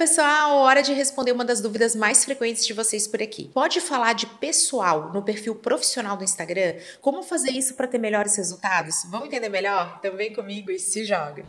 pessoal! Hora de responder uma das dúvidas mais frequentes de vocês por aqui. Pode falar de pessoal no perfil profissional do Instagram? Como fazer isso para ter melhores resultados? Vamos entender melhor? Então vem comigo e se joga!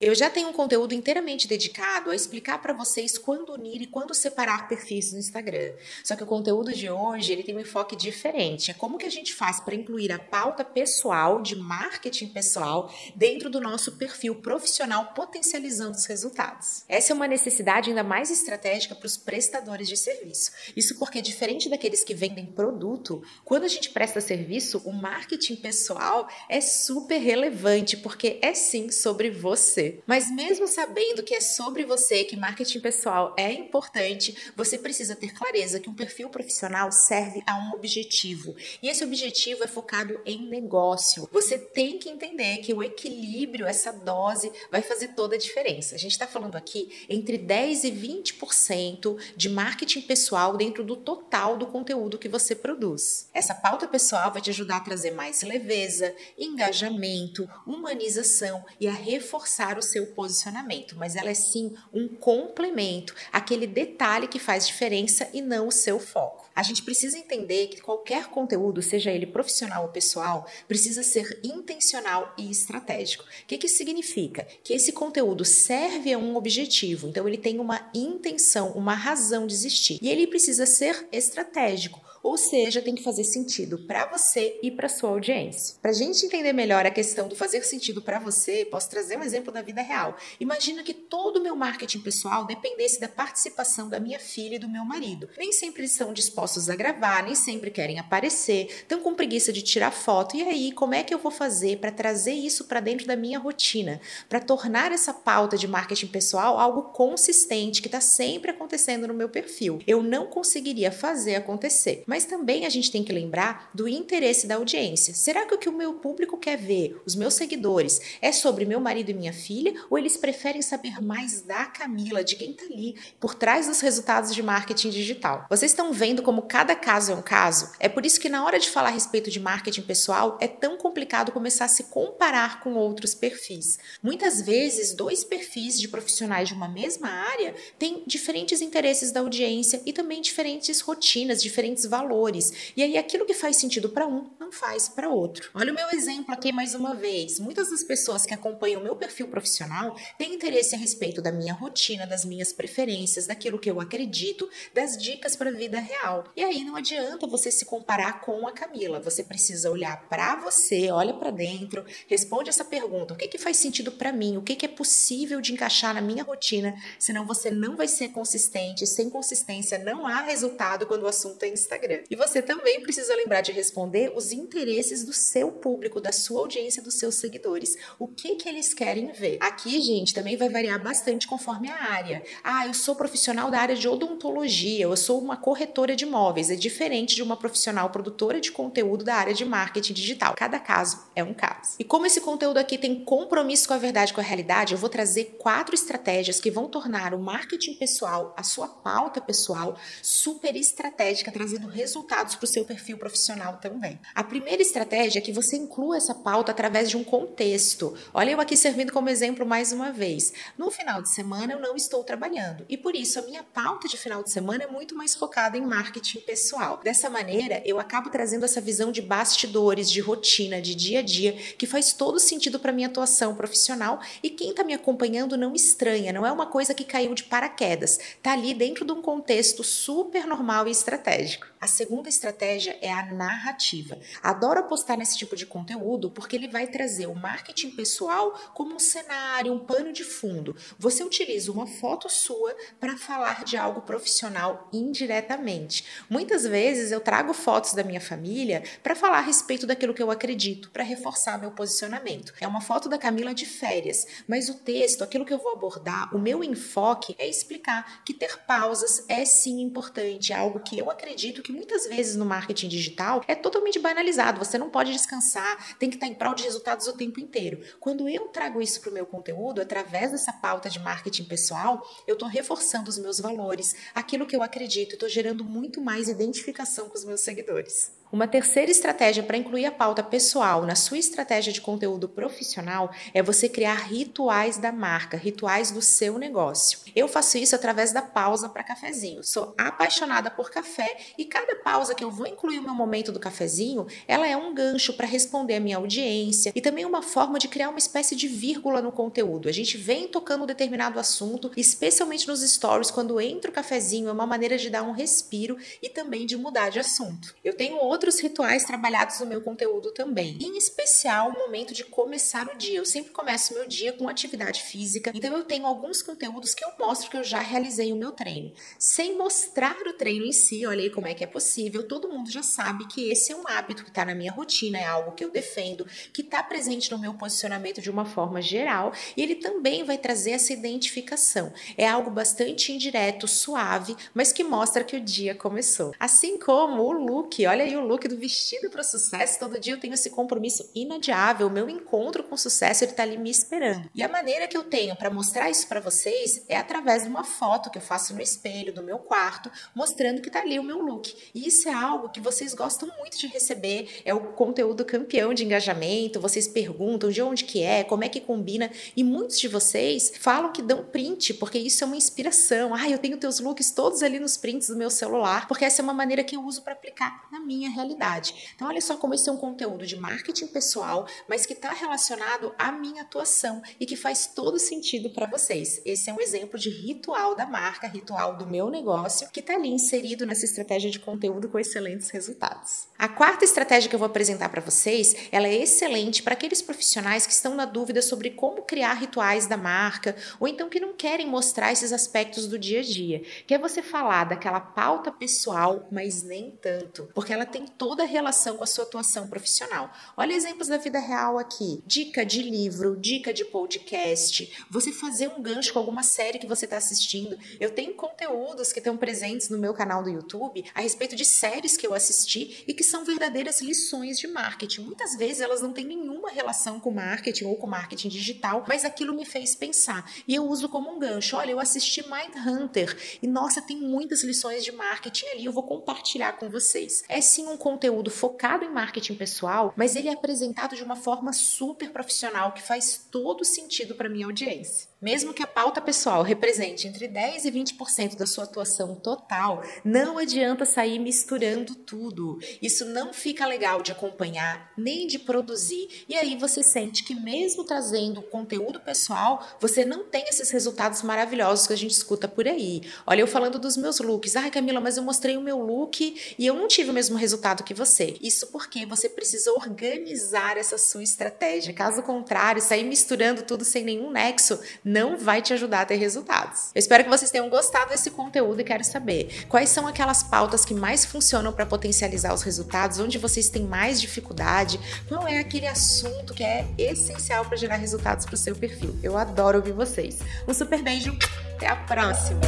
Eu já tenho um conteúdo inteiramente dedicado a explicar para vocês quando unir e quando separar perfis no Instagram. Só que o conteúdo de hoje ele tem um enfoque diferente. É como que a gente faz para incluir a pauta pessoal de marketing pessoal dentro do nosso perfil profissional, potencializando os resultados. Essa é uma necessidade ainda mais estratégica para os prestadores de serviço. Isso porque diferente daqueles que vendem produto, quando a gente presta serviço, o marketing pessoal é super relevante porque é sim sobre você. Mas mesmo sabendo que é sobre você, que marketing pessoal é importante, você precisa ter clareza que um perfil profissional serve a um objetivo. E esse objetivo é focado em negócio. Você tem que entender que o equilíbrio, essa dose, vai fazer toda a diferença. A gente está falando aqui entre 10 e 20% de marketing pessoal dentro do total do conteúdo que você produz. Essa pauta pessoal vai te ajudar a trazer mais leveza, engajamento, humanização e a reforçar o seu posicionamento, mas ela é sim um complemento, aquele detalhe que faz diferença e não o seu foco. A gente precisa entender que qualquer conteúdo, seja ele profissional ou pessoal, precisa ser intencional e estratégico. O que, que isso significa? Que esse conteúdo serve a um objetivo, então ele tem uma intenção, uma razão de existir. E ele precisa ser estratégico. Ou seja, tem que fazer sentido para você e para sua audiência. Para a gente entender melhor a questão do fazer sentido para você, posso trazer um exemplo da vida real. Imagina que todo o meu marketing pessoal dependesse da participação da minha filha e do meu marido. Nem sempre eles estão dispostos a gravar, nem sempre querem aparecer, estão com preguiça de tirar foto. E aí, como é que eu vou fazer para trazer isso para dentro da minha rotina? Para tornar essa pauta de marketing pessoal algo consistente que está sempre acontecendo no meu perfil. Eu não conseguiria fazer acontecer. Mas também a gente tem que lembrar do interesse da audiência. Será que o que o meu público quer ver, os meus seguidores, é sobre meu marido e minha filha ou eles preferem saber mais da Camila, de quem está ali por trás dos resultados de marketing digital? Vocês estão vendo como cada caso é um caso? É por isso que na hora de falar a respeito de marketing pessoal é tão complicado começar a se comparar com outros perfis. Muitas vezes, dois perfis de profissionais de uma mesma área têm diferentes interesses da audiência e também diferentes rotinas, diferentes valores valores. E aí aquilo que faz sentido para um não faz para outro. Olha o meu exemplo aqui mais uma vez. Muitas das pessoas que acompanham o meu perfil profissional têm interesse a respeito da minha rotina, das minhas preferências, daquilo que eu acredito, das dicas para a vida real. E aí não adianta você se comparar com a Camila. Você precisa olhar para você, olha para dentro, responde essa pergunta: o que, que faz sentido para mim? O que, que é possível de encaixar na minha rotina? Senão você não vai ser consistente. Sem consistência não há resultado quando o assunto é Instagram. Instagram. E você também precisa lembrar de responder os interesses do seu público, da sua audiência, dos seus seguidores. O que que eles querem ver? Aqui, gente, também vai variar bastante conforme a área. Ah, eu sou profissional da área de odontologia, eu sou uma corretora de imóveis. É diferente de uma profissional produtora de conteúdo da área de marketing digital. Cada caso é um caso. E como esse conteúdo aqui tem compromisso com a verdade, com a realidade, eu vou trazer quatro estratégias que vão tornar o marketing pessoal, a sua pauta pessoal, super estratégica, trazendo resultados para o seu perfil profissional também. A primeira estratégia é que você inclua essa pauta através de um contexto. Olha eu aqui servindo como exemplo mais uma vez. No final de semana eu não estou trabalhando e por isso a minha pauta de final de semana é muito mais focada em marketing pessoal. Dessa maneira, eu acabo trazendo essa visão de bastidores, de rotina, de dia a dia, que faz todo sentido para minha atuação profissional e quem está me acompanhando não estranha, não é uma coisa que caiu de paraquedas. Tá ali dentro de um contexto super normal e estratégico. A segunda estratégia é a narrativa. Adoro apostar nesse tipo de conteúdo porque ele vai trazer o marketing pessoal como um cenário, um pano de fundo. Você utiliza uma foto sua para falar de algo profissional indiretamente. Muitas vezes eu trago fotos da minha família para falar a respeito daquilo que eu acredito, para reforçar meu posicionamento. É uma foto da Camila de férias, mas o texto, aquilo que eu vou abordar, o meu enfoque é explicar que ter pausas é sim importante, é algo que eu acredito que muitas vezes no marketing digital é totalmente banalizado. Você não pode descansar, tem que estar em prol de resultados o tempo inteiro. Quando eu trago isso para o meu conteúdo, através dessa pauta de marketing pessoal, eu estou reforçando os meus valores, aquilo que eu acredito, estou gerando muito mais identificação com os meus seguidores. Uma terceira estratégia para incluir a pauta pessoal na sua estratégia de conteúdo profissional é você criar rituais da marca, rituais do seu negócio. Eu faço isso através da pausa para cafezinho. Sou apaixonada por café e cada pausa que eu vou incluir o meu momento do cafezinho, ela é um gancho para responder a minha audiência e também uma forma de criar uma espécie de vírgula no conteúdo. A gente vem tocando um determinado assunto, especialmente nos stories, quando entra o cafezinho, é uma maneira de dar um respiro e também de mudar de assunto. Eu tenho outros rituais trabalhados no meu conteúdo também. Em especial, o momento de começar o dia. Eu sempre começo meu dia com atividade física, então eu tenho alguns conteúdos que eu mostro que eu já realizei o meu treino. Sem mostrar o treino em si, olha aí como é que é possível, todo mundo já sabe que esse é um hábito que está na minha rotina, é algo que eu defendo, que está presente no meu posicionamento de uma forma geral e ele também vai trazer essa identificação. É algo bastante indireto, suave, mas que mostra que o dia começou. Assim como o look, olha aí o look do vestido para o sucesso. Todo dia eu tenho esse compromisso inadiável. O meu encontro com sucesso ele está ali me esperando. E a maneira que eu tenho para mostrar isso para vocês é através de uma foto que eu faço no espelho do meu quarto, mostrando que está ali o meu look. E isso é algo que vocês gostam muito de receber. É o conteúdo campeão de engajamento. Vocês perguntam de onde que é, como é que combina. E muitos de vocês falam que dão print, porque isso é uma inspiração. Ah, eu tenho teus looks todos ali nos prints do meu celular, porque essa é uma maneira que eu uso para aplicar na minha realidade. Então, olha só como esse é um conteúdo de marketing pessoal, mas que está relacionado à minha atuação e que faz todo sentido para vocês. Esse é um exemplo de ritual da marca, ritual do meu negócio, que está ali inserido nessa estratégia de conteúdo com excelentes resultados. A quarta estratégia que eu vou apresentar para vocês, ela é excelente para aqueles profissionais que estão na dúvida sobre como criar rituais da marca ou então que não querem mostrar esses aspectos do dia a dia, que é você falar daquela pauta pessoal, mas nem tanto, porque ela tem toda a relação com a sua atuação profissional. Olha exemplos da vida real aqui: dica de livro, dica de podcast, você fazer um gancho com alguma série que você está assistindo. Eu tenho conteúdos que estão presentes no meu canal do YouTube a respeito de séries que eu assisti e que são verdadeiras lições de marketing. Muitas vezes elas não têm nenhuma relação com marketing ou com marketing digital, mas aquilo me fez pensar. E eu uso como um gancho. Olha, eu assisti Mind Hunter e nossa, tem muitas lições de marketing ali, eu vou compartilhar com vocês. É sim um conteúdo focado em marketing pessoal, mas ele é apresentado de uma forma super profissional que faz todo sentido para minha audiência. Mesmo que a pauta pessoal represente entre 10 e 20% da sua atuação total, não adianta sair misturando tudo. Isso não fica legal de acompanhar, nem de produzir. E aí você sente que mesmo trazendo conteúdo pessoal, você não tem esses resultados maravilhosos que a gente escuta por aí. Olha, eu falando dos meus looks. Ai, Camila, mas eu mostrei o meu look e eu não tive o mesmo resultado que você. Isso porque você precisa organizar essa sua estratégia. Caso contrário, sair misturando tudo sem nenhum nexo não vai te ajudar a ter resultados. Eu espero que vocês tenham gostado desse conteúdo e quero saber quais são aquelas pautas que mais funcionam para potencializar os resultados, onde vocês têm mais dificuldade, qual é aquele assunto que é essencial para gerar resultados para o seu perfil. Eu adoro ouvir vocês. Um super beijo, até a próxima!